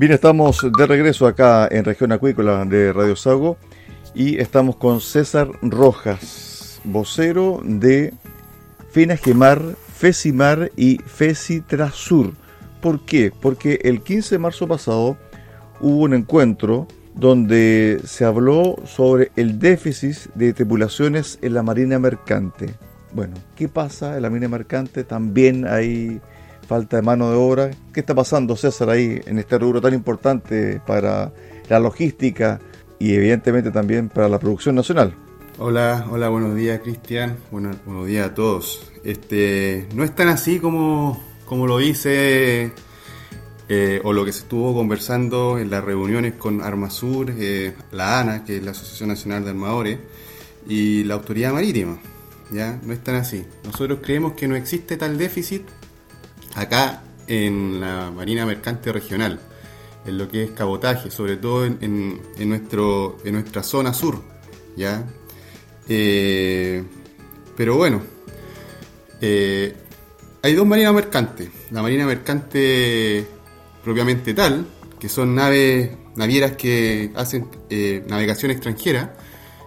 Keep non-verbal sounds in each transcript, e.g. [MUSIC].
Bien, estamos de regreso acá en Región Acuícola de Radio Sago y estamos con César Rojas, vocero de FENAGEMAR, FESIMAR y FESITRASUR. ¿Por qué? Porque el 15 de marzo pasado hubo un encuentro donde se habló sobre el déficit de tripulaciones en la Marina Mercante. Bueno, ¿qué pasa en la Marina Mercante? También hay falta de mano de obra. ¿Qué está pasando, César, ahí en este rubro tan importante para la logística y evidentemente también para la producción nacional? Hola, hola, buenos días, Cristian. Bueno, buenos días a todos. Este, no es tan así como, como lo dice eh, o lo que se estuvo conversando en las reuniones con Armasur, eh, la ANA, que es la Asociación Nacional de Armadores, y la Autoridad Marítima. ¿ya? No es tan así. Nosotros creemos que no existe tal déficit acá en la Marina Mercante Regional, en lo que es cabotaje, sobre todo en, nuestro, en nuestra zona sur. ¿ya? Eh, pero bueno, hay dos marinas mercantes. La Marina Mercante propiamente tal, que son naves navieras que hacen eh, navegación extranjera,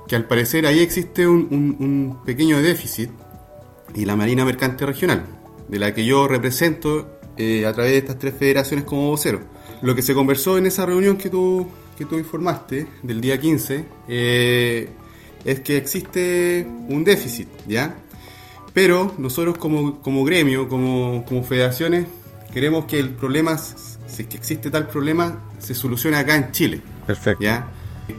que al parecer ahí existe un, pequeño déficit, y la Marina Mercante Regional, de la que yo represento eh, a través de estas tres federaciones como vocero. Lo que se conversó en esa reunión que tú, que tú informaste, del día 15, eh, es que existe un déficit, ¿ya? Pero nosotros como, como gremio, como, como federaciones, queremos que el problema si es que existe tal problema, se soluciona acá en Chile. Perfecto. ¿ya?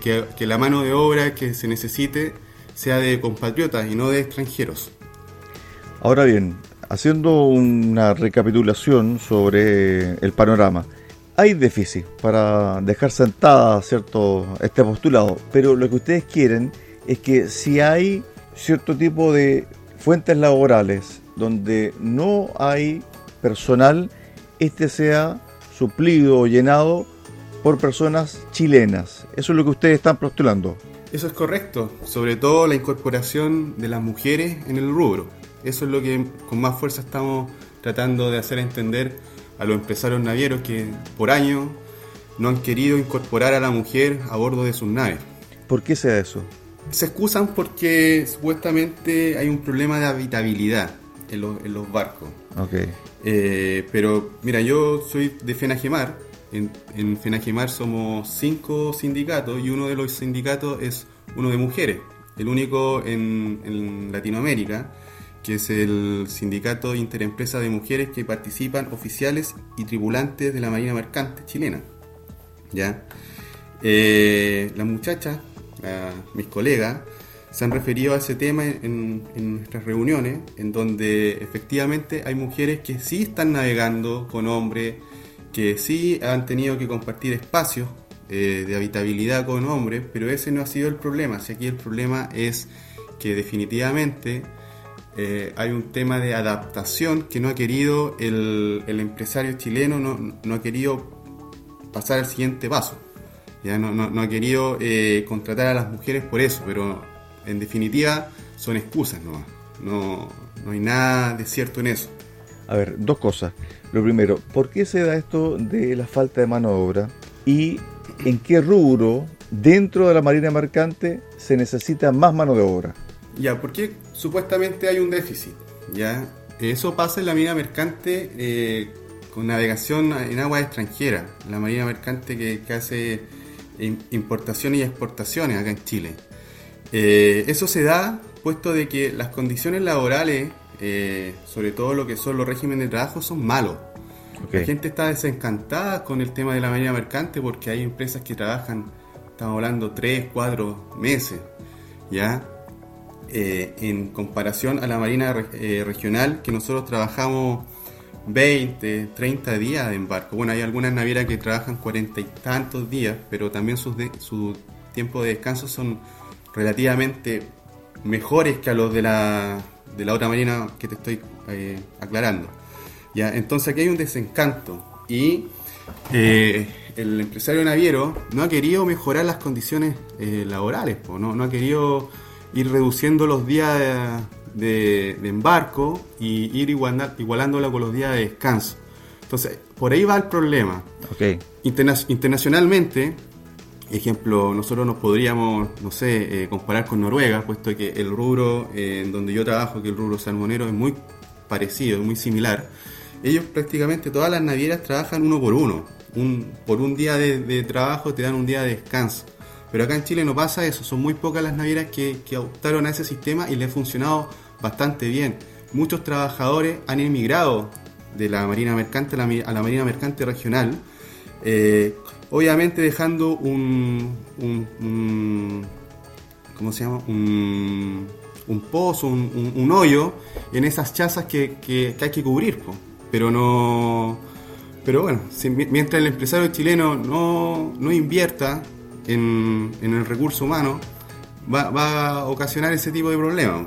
Que, que la mano de obra que se necesite sea de compatriotas y no de extranjeros. Ahora bien, haciendo una recapitulación sobre el panorama, hay déficit para dejar sentada cierto este postulado, pero lo que ustedes quieren es que si hay cierto tipo de fuentes laborales donde no hay personal, este sea suplido o llenado por personas chilenas. Eso es lo que ustedes están postulando. Eso es correcto, sobre todo la incorporación de las mujeres en el rubro. Eso es lo que con más fuerza estamos tratando de hacer entender a los empresarios navieros que por años no han querido incorporar a la mujer a bordo de sus naves. ¿Por qué sea eso? Se excusan porque supuestamente hay un problema de habitabilidad en los, en los barcos. Okay. Eh, pero mira, yo soy de FENAGEMAR. En, en FENAGEMAR somos cinco sindicatos y uno de los sindicatos es uno de mujeres. El único en, Latinoamérica, que es el Sindicato Interempresa de Mujeres que participan oficiales y tripulantes de la Marina Mercante chilena. ¿Ya? Eh, las muchachas, mis colegas, se han referido a ese tema en, nuestras reuniones, en donde efectivamente hay mujeres que sí están navegando con hombres, que sí han tenido que compartir espacios eh, de habitabilidad con hombres, pero ese no ha sido el problema. Si aquí el problema es que definitivamente eh, hay un tema de adaptación que no ha querido el, empresario chileno, no, no, ha querido pasar al siguiente paso. Ya no, no, no ha querido eh, contratar a las mujeres por eso, pero en definitiva son excusas nomás. No, no hay nada de cierto en eso. A ver, dos cosas. Lo primero, ¿por qué se da esto de la falta de mano de obra? ¿Y en qué rubro dentro de la marina mercante se necesita más mano de obra? Ya, porque supuestamente hay un déficit. Ya, eso pasa en la marina mercante eh, con navegación en aguas extranjeras. La marina mercante que, que hace im- importaciones y exportaciones acá en Chile. Eh, eso se da puesto de que las condiciones laborales, eh, sobre todo lo que son los regímenes de trabajo, son malos. La gente está desencantada con el tema de la marina mercante porque hay empresas que trabajan, estamos hablando, 3, 4 meses, ¿ya? Eh, en comparación a la marina eh, regional, que nosotros trabajamos 20, 30 días en barco. Bueno, hay algunas navieras que trabajan 40 y tantos días, pero también sus de- su tiempo de descanso son relativamente mejores que a los de la, de la otra marina que te estoy eh, aclarando. ¿ya? Entonces aquí hay un desencanto y el empresario naviero no ha querido mejorar las condiciones laborales, po, no, no ha querido ir reduciendo los días de, de- de embarco y ir igualando, igualándola con los días de descanso. Entonces, por ahí va el problema. Ok. Interna- internacionalmente, ejemplo, nosotros nos podríamos, no sé, eh, comparar con Noruega, puesto que el rubro eh, en donde yo trabajo, que el rubro salmonero, es muy parecido, es muy similar. Ellos prácticamente todas las navieras trabajan uno por uno. Un, por un día de, de trabajo te dan un día de descanso. Pero acá en Chile no pasa eso, son muy pocas las navieras que, que optaron a ese sistema y le ha funcionado bastante bien. Muchos trabajadores han emigrado de la marina mercante a la, marina mercante regional, eh, obviamente dejando un, ¿cómo se llama? Un, pozo, un, hoyo en esas chazas que, que- hay que cubrir, pero no, pero bueno, mientras el empresario chileno no, no invierta en, en el recurso humano, va, va a ocasionar ese tipo de problemas.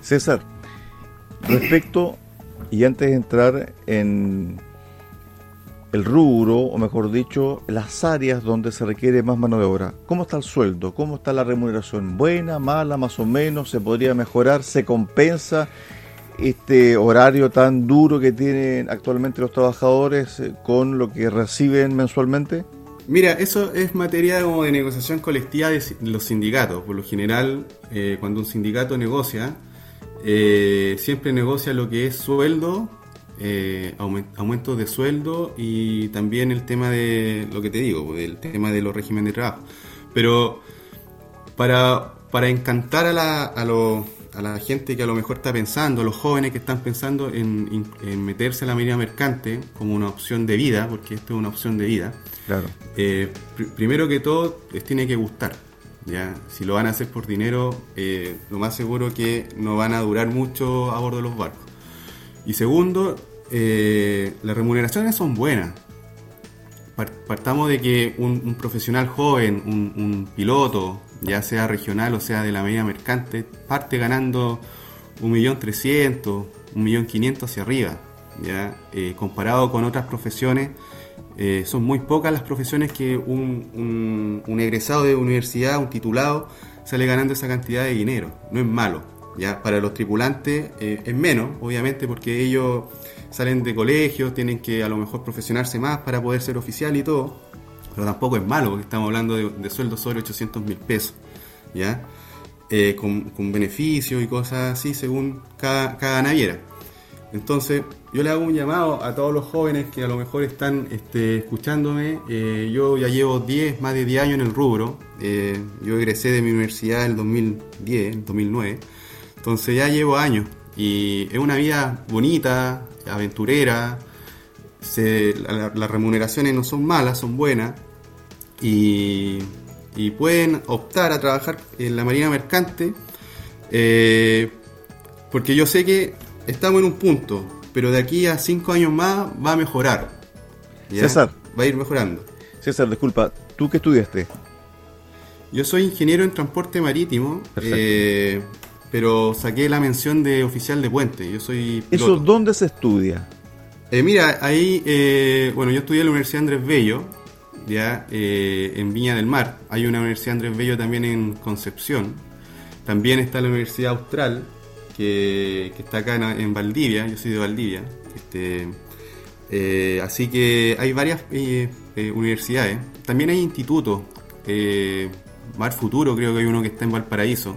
César, respecto, y antes de entrar en el rubro, o mejor dicho, las áreas donde se requiere más mano de obra, ¿cómo está el sueldo? ¿Cómo está la remuneración? ¿Buena, mala, más o menos? ¿Se podría mejorar? ¿Se compensa este horario tan duro que tienen actualmente los trabajadores eh, con lo que reciben mensualmente? Mira, eso es materia como de negociación colectiva de los sindicatos. Por lo general, eh, cuando un sindicato negocia, eh, siempre negocia lo que es sueldo, eh, aumen- aumento de sueldo y también el tema de lo que te digo, pues, el tema de los regímenes de trabajo. Pero para, para encantar a la, a, lo- a la gente que a lo mejor está pensando, a los jóvenes que están pensando en, meterse a la marina mercante como una opción de vida, porque esto es una opción de vida, Claro. eh, pr- primero que todo, les tiene que gustar. ¿ya? Si lo van a hacer por dinero, eh, lo más seguro que no van a durar mucho a bordo de los barcos. Y segundo, eh, las remuneraciones son buenas. Par- Partamos de que un, un profesional joven, un, un piloto, ya sea regional o sea de la medida mercante, parte ganando 1.300.000, 1.500.000 hacia arriba. ¿ya? Eh, comparado con otras profesiones, eh, son muy pocas las profesiones que un, un- un egresado de universidad, un titulado, sale ganando esa cantidad de dinero. No es malo. ¿ya? Para los tripulantes eh, es menos, obviamente, porque ellos salen de colegios, tienen que a lo mejor profesionarse más para poder ser oficial y todo. Pero tampoco es malo, porque estamos hablando de, de sueldos sobre 800 mil pesos. ¿ya? Eh, con, con beneficios y cosas así según cada, cada naviera. Entonces, yo le hago un llamado a todos los jóvenes que a lo mejor están este, escuchándome. Eh, yo ya llevo 10, más de 10 años en el rubro. Eh, yo egresé de mi universidad en el 2010, en 2009. Entonces ya llevo años. Y es una vida bonita, aventurera. Se- la- las remuneraciones no son malas, son buenas. Y, y pueden optar a trabajar en la marina mercante. eh, porque yo sé que estamos en un punto, pero de aquí a cinco años más va a mejorar. ¿ya? César. Va a ir mejorando. César, disculpa, ¿tú qué estudiaste? Yo soy ingeniero en transporte marítimo, eh, pero saqué la mención de oficial de puente. Yo soy ¿Eso piloto. dónde se estudia? Eh, mira, ahí, eh, bueno, yo estudié en la Universidad Andrés Bello ya eh, en Viña del Mar. Hay una Universidad Andrés Bello también en Concepción. También está la Universidad Austral, que, que está acá en, Valdivia. Yo soy de Valdivia. Este, así que hay varias universidades. También hay institutos. Mar Futuro creo que hay uno que está en Valparaíso.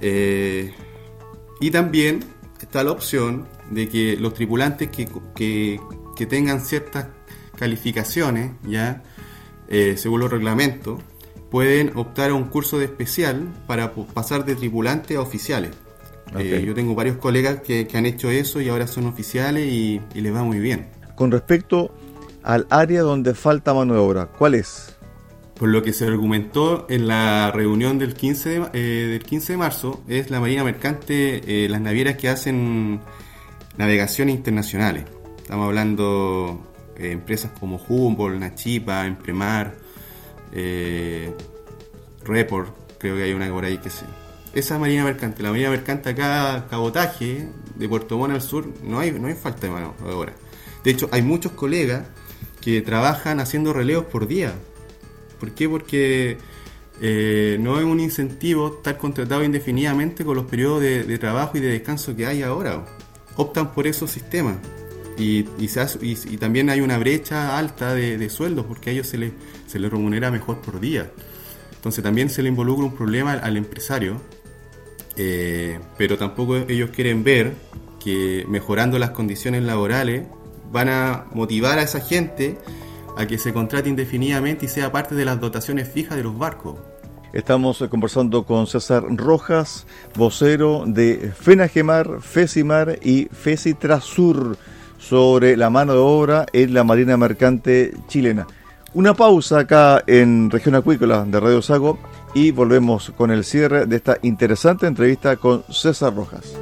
y también está la opción de que los tripulantes que, que, que tengan ciertas calificaciones, ya según los reglamentos, pueden optar a un curso de especial para pasar de tripulante a oficiales. yo tengo varios colegas que, que, han hecho eso y ahora son oficiales y, y les va muy bien. Con respecto al área donde falta mano de obra, ¿cuál es? Por lo que se argumentó en la reunión del 15 de, eh, del 15 de marzo, es la Marina Mercante, eh, las navieras que hacen navegaciones internacionales. Estamos hablando de eh, empresas como Humboldt, Nachipa, Empremar, eh, Report, creo que hay una por ahí que sí. Esa Marina Mercante, la Marina Mercante acá, cabotaje, de Puerto Montt al sur, no hay, no hay falta de mano de obra. De hecho, hay muchos colegas que trabajan haciendo relevos por día. ¿Por qué? Porque eh, no es un incentivo estar contratado indefinidamente con los periodos de, trabajo y de descanso que hay ahora. Optan por esos sistemas. Y, y, también hay una brecha alta de, sueldos porque a ellos se les, se les remunera mejor por día. Entonces también se le involucra un problema al, empresario, eh, pero tampoco ellos quieren ver que mejorando las condiciones laborales van a motivar a esa gente a que se contrate indefinidamente y sea parte de las dotaciones fijas de los barcos. Estamos eh, conversando con César Rojas, vocero de FENAGEMAR, FESIMAR y FESITRASUR sobre la mano de obra en la Marina Mercante chilena. Una pausa acá en Región Acuícola de Radio Sago y volvemos con el cierre de esta interesante entrevista con César Rojas.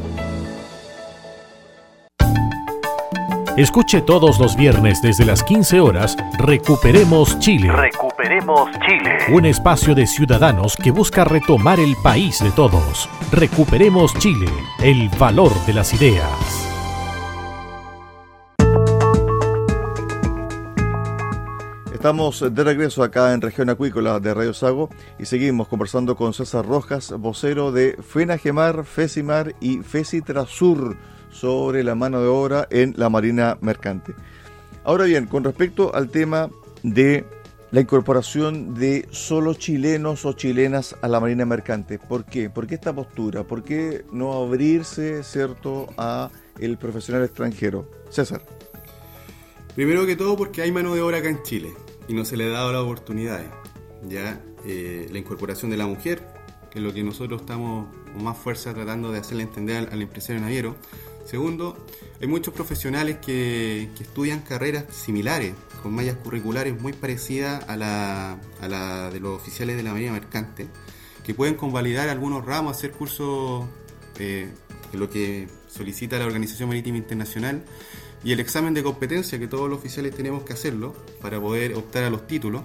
Escuche todos los viernes desde las 15 horas Recuperemos Chile. Recuperemos Chile. Un espacio de ciudadanos que busca retomar el país de todos. Recuperemos Chile, el valor de las ideas. Estamos de regreso acá en Región Acuícola de Radio Sago y seguimos conversando con César Rojas, vocero de FENAGEMAR, FESIMAR y FESITRASUR sobre la mano de obra en la Marina Mercante. Ahora bien, con respecto al tema de la incorporación de solo chilenos o chilenas a la Marina Mercante. ¿Por qué? ¿Por qué esta postura? ¿Por qué no abrirse, cierto, a el profesional extranjero? César. Primero que todo porque hay mano de obra acá en Chile y no se le ha dado las oportunidades. Ya eh, la incorporación de la mujer, que es lo que nosotros estamos con más fuerza tratando de hacerle entender al, al empresario naviero, Segundo, hay muchos profesionales que, estudian carreras similares, con mallas curriculares muy parecidas a la, de los oficiales de la Marina Mercante, que pueden convalidar algunos ramos, hacer cursos eh, lo que solicita la Organización Marítima Internacional y el examen de competencia que todos los oficiales tenemos que hacerlo para poder optar a los títulos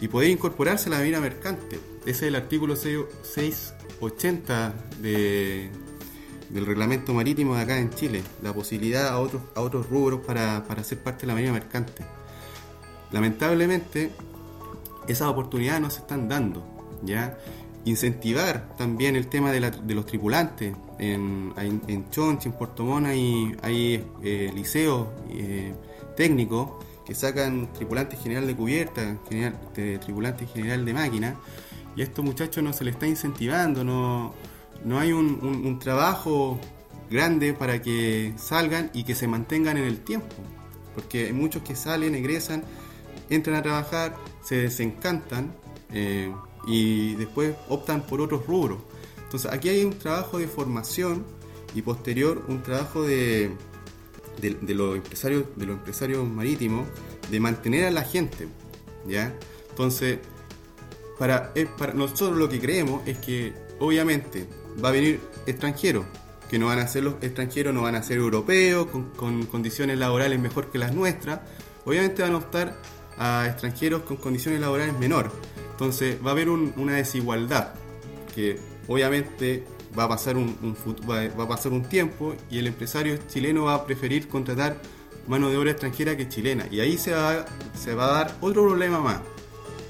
y poder incorporarse a la Marina Mercante. Ese es el artículo 680 de, del reglamento marítimo de acá en Chile, la posibilidad a otros, a otros rubros para, para ser parte de la marina mercante. Lamentablemente, esas oportunidades no se están dando, ¿ya? Incentivar también el tema de, la, de los tripulantes. En, en, Chonchi, en Puerto Mona, hay, hay eh, liceos eh, técnicos que sacan tripulante general de cubierta, general, de tripulante general de máquina, y a estos muchachos no se les está incentivando, no, no hay un, trabajo grande para que salgan y que se mantengan en el tiempo. Porque hay muchos que salen, egresan, entran a trabajar, se desencantan eh, y después optan por otros rubros. Entonces aquí hay un trabajo de formación y posterior un trabajo de, de, los empresarios de los empresarios marítimos de mantener a la gente. ¿ya? Entonces, para, eh, para nosotros lo que creemos es que obviamente va a venir extranjeros, que no van a ser los extranjeros, no van a ser europeos, con, condiciones laborales mejor que las nuestras. Obviamente van a optar a extranjeros con condiciones laborales menor. Entonces va a haber una desigualdad que obviamente va a pasar un, va, a pasar un tiempo y el empresario chileno va a preferir contratar mano de obra extranjera que chilena. Y ahí se va, se va a dar otro problema más,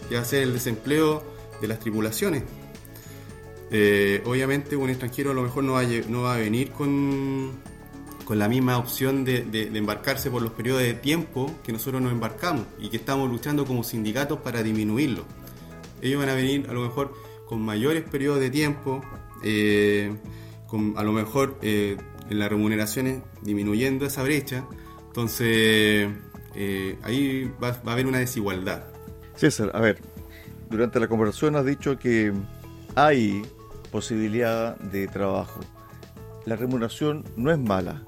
que va a ser el desempleo de las tripulaciones. Eh, obviamente un extranjero a lo mejor no va a, venir con, con la misma opción de, embarcarse por los periodos de tiempo que nosotros nos embarcamos y que estamos luchando como sindicatos para disminuirlo. Ellos van a venir a lo mejor con mayores periodos de tiempo, eh, a lo mejor eh, en las remuneraciones disminuyendo esa brecha, entonces ahí va, va, a haber una desigualdad. César, a ver, durante la conversación has dicho que hay posibilidad de trabajo. La remuneración no es mala,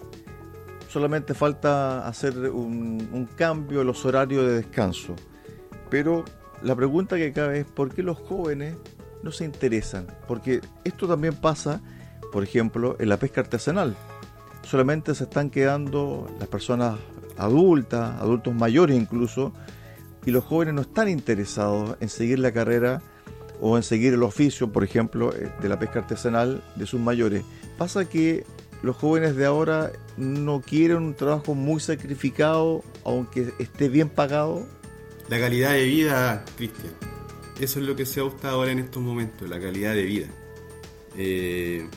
solamente falta hacer un, cambio en los horarios de descanso. Pero la pregunta que cabe es por qué los jóvenes no se interesan, porque esto también pasa, por ejemplo, en la pesca artesanal. Solamente se están quedando las personas adultas, adultos mayores incluso, y los jóvenes no están interesados en seguir la carrera o en seguir el oficio, por ejemplo, eh, de la pesca artesanal de sus mayores. Pasa que los jóvenes de ahora no quieren un trabajo muy sacrificado, aunque esté bien pagado. La calidad de vida, Cristian. Eso es lo que se gusta ahora en estos momentos, la calidad de vida. Eh,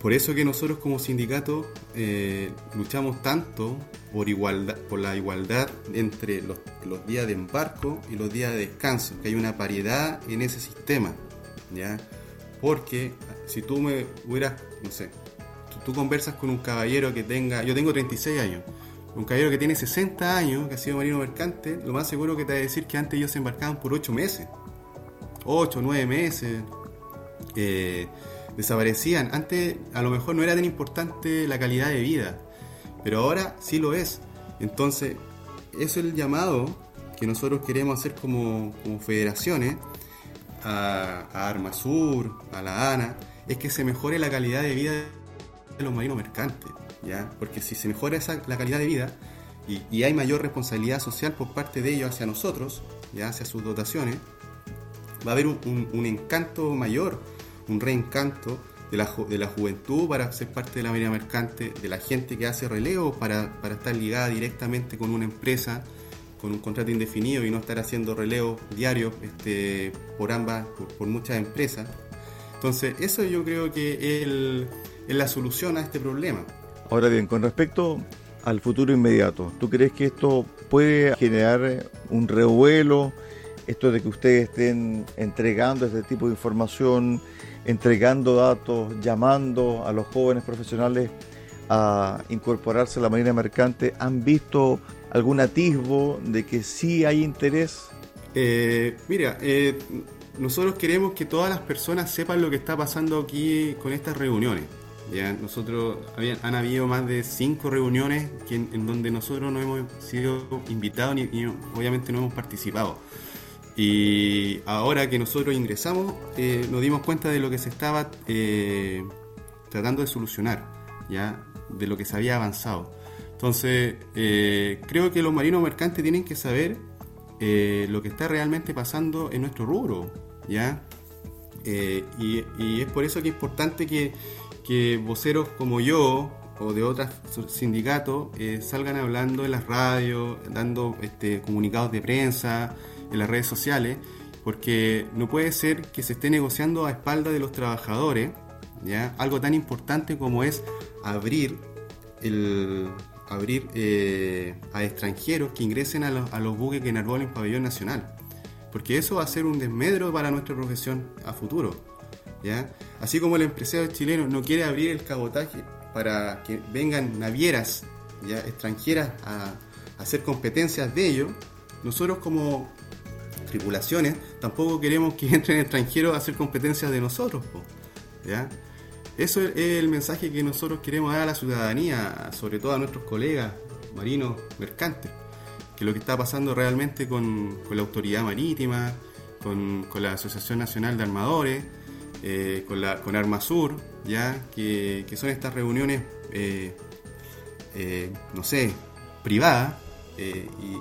por eso que nosotros como sindicato eh, luchamos tanto por, igualdad, por la igualdad entre los, días de embarco y los días de descanso, que hay una paridad en ese sistema, ¿ya? Porque si tú me hubieras, no sé, tú, conversas con un caballero que tenga, yo tengo 36 años, un caballero que tiene 60 años, que ha sido marino mercante, lo más seguro que te va a decir que antes ellos se embarcaban por 8 meses, 8, 9 meses. Eh, desaparecían. Antes a lo mejor no era tan importante la calidad de vida, pero ahora sí lo es. Entonces, eso es el llamado que nosotros queremos hacer como, federaciones a, a Armasur, a la ANA, es que se mejore la calidad de vida de los marinos mercantes, ¿ya? Porque si se mejora esa, la calidad de vida y, hay mayor responsabilidad social por parte de ellos hacia nosotros, ya hacia sus dotaciones, va a haber un encanto mayor un reencanto de la, de la juventud para ser parte de la marina mercante, de la gente que hace relevo para, estar ligada directamente con una empresa, con un contrato indefinido y no estar haciendo relevo diario este, por ambas, por, muchas empresas. Entonces, eso yo creo que es, la solución a este problema. Ahora bien, con respecto al futuro inmediato, ¿tú crees que esto puede generar un revuelo? Esto de que ustedes estén entregando este tipo de información entregando datos, llamando a los jóvenes profesionales a incorporarse a la marina mercante, ¿han visto algún atisbo de que sí hay interés? Eh, mira, eh, nosotros queremos que todas las personas sepan lo que está pasando aquí con estas reuniones. Ya, nosotros han habido más de cinco reuniones en, donde nosotros no hemos sido invitados ni, obviamente no hemos participado. Y ahora que nosotros ingresamos, eh, nos dimos cuenta de lo que se estaba eh, tratando de solucionar, ya de lo que se había avanzado. Entonces, eh, creo que los marinos mercantes tienen que saber lo que está realmente pasando en nuestro rubro, ya. Y, es por eso que es importante que, que voceros como yo o de otros sindicatos salgan hablando en las radios, dando este, comunicados de prensa, en las redes sociales, porque no puede ser que se esté negociando a espaldas de los trabajadores, ¿ya? algo tan importante como es abrir el abrir eh, a extranjeros que ingresen a los, a los buques que enarbolen pabellón nacional, porque eso va a ser un desmedro para nuestra profesión a futuro. ¿ya? Así como el empresario chileno no quiere abrir el cabotaje para que vengan navieras ¿ya? extranjeras a, hacer competencias de ello, nosotros como tripulaciones, tampoco queremos que [LAUGHS] entren extranjeros a hacer competencias de nosotros. ¿ya? Eso es el mensaje que nosotros queremos dar a la ciudadanía, sobre todo a nuestros colegas marinos mercantes, que lo que está pasando realmente con, la autoridad marítima, con, la Asociación Nacional de Armadores, eh, con, la, con Armasur, ya que, que son estas reuniones, eh, eh, no sé, privadas,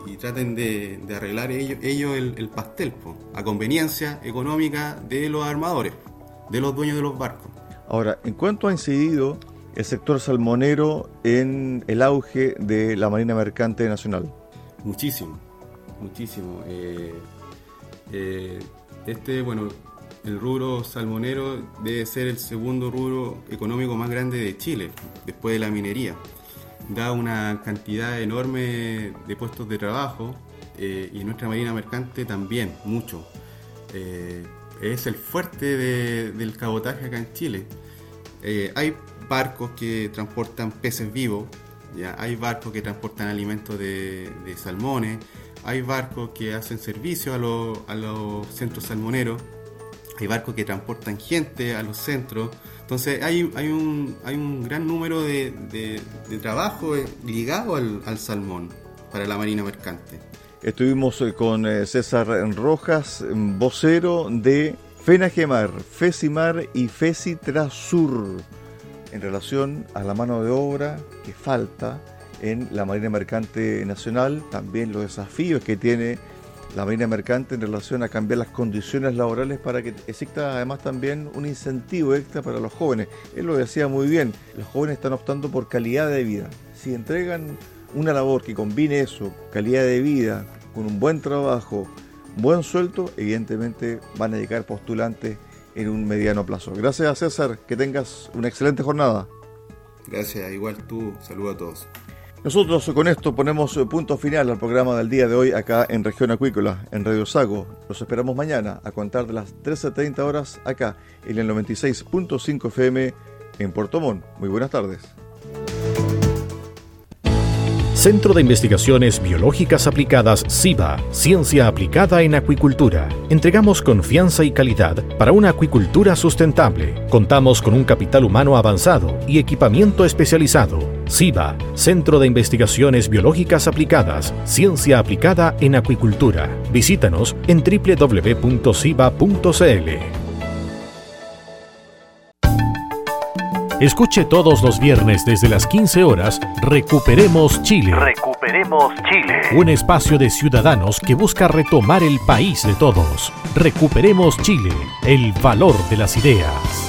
y, traten de, arreglar ellos ello el, pastel, a conveniencia económica de los armadores, de los dueños de los barcos. Ahora, ¿en cuánto ha incidido el sector salmonero en el auge de la Marina Mercante Nacional? Muchísimo, muchísimo. este, bueno, el rubro salmonero debe ser el segundo rubro económico más grande de Chile, después de la minería. Da una cantidad enorme de puestos de trabajo eh, y nuestra marina mercante también, mucho. Eh, es el fuerte del cabotaje acá en Chile. Eh, hay barcos que transportan peces vivos, ¿ya? hay barcos que transportan alimentos de, salmones, hay barcos que hacen servicio a, a los centros salmoneros hay barcos que transportan gente a los centros. Entonces hay, hay, un, hay un gran número de, de, trabajo eh, ligado al, salmón para la Marina Mercante. Estuvimos eh, con eh, César Rojas, vocero de FENAGEMAR, FESIMAR y FESITRASUR en relación a la mano de obra que falta en la Marina Mercante Nacional, también los desafíos que tiene la Marina Mercante en relación a cambiar las condiciones laborales para que exista además también un incentivo extra para los jóvenes. Él lo decía muy bien, los jóvenes están optando por calidad de vida. Si entregan una labor que combine eso, calidad de vida, con un buen trabajo, buen sueldo, evidentemente van a llegar postulantes en un mediano plazo. Gracias César, que tengas una excelente jornada. Gracias, igual tú, saludo a todos. Nosotros con esto ponemos punto final al programa del día de hoy acá en Región Acuícola, en Radio Sago. Los esperamos mañana a contar de las 13.30 horas acá en el 96.5 FM en Puerto Montt. Muy buenas tardes. Centro de Investigaciones Biológicas Aplicadas CIBA, Ciencia Aplicada en Acuicultura. Entregamos confianza y calidad para una acuicultura sustentable. Contamos con un capital humano avanzado y equipamiento especializado. CIBA, Centro de Investigaciones Biológicas Aplicadas, Ciencia Aplicada en Acuicultura. Visítanos en www.ciba.cl. Escuche todos los viernes desde las 15 horas Recuperemos Chile. Recuperemos Chile. Un espacio de ciudadanos que busca retomar el país de todos. Recuperemos Chile, el valor de las ideas.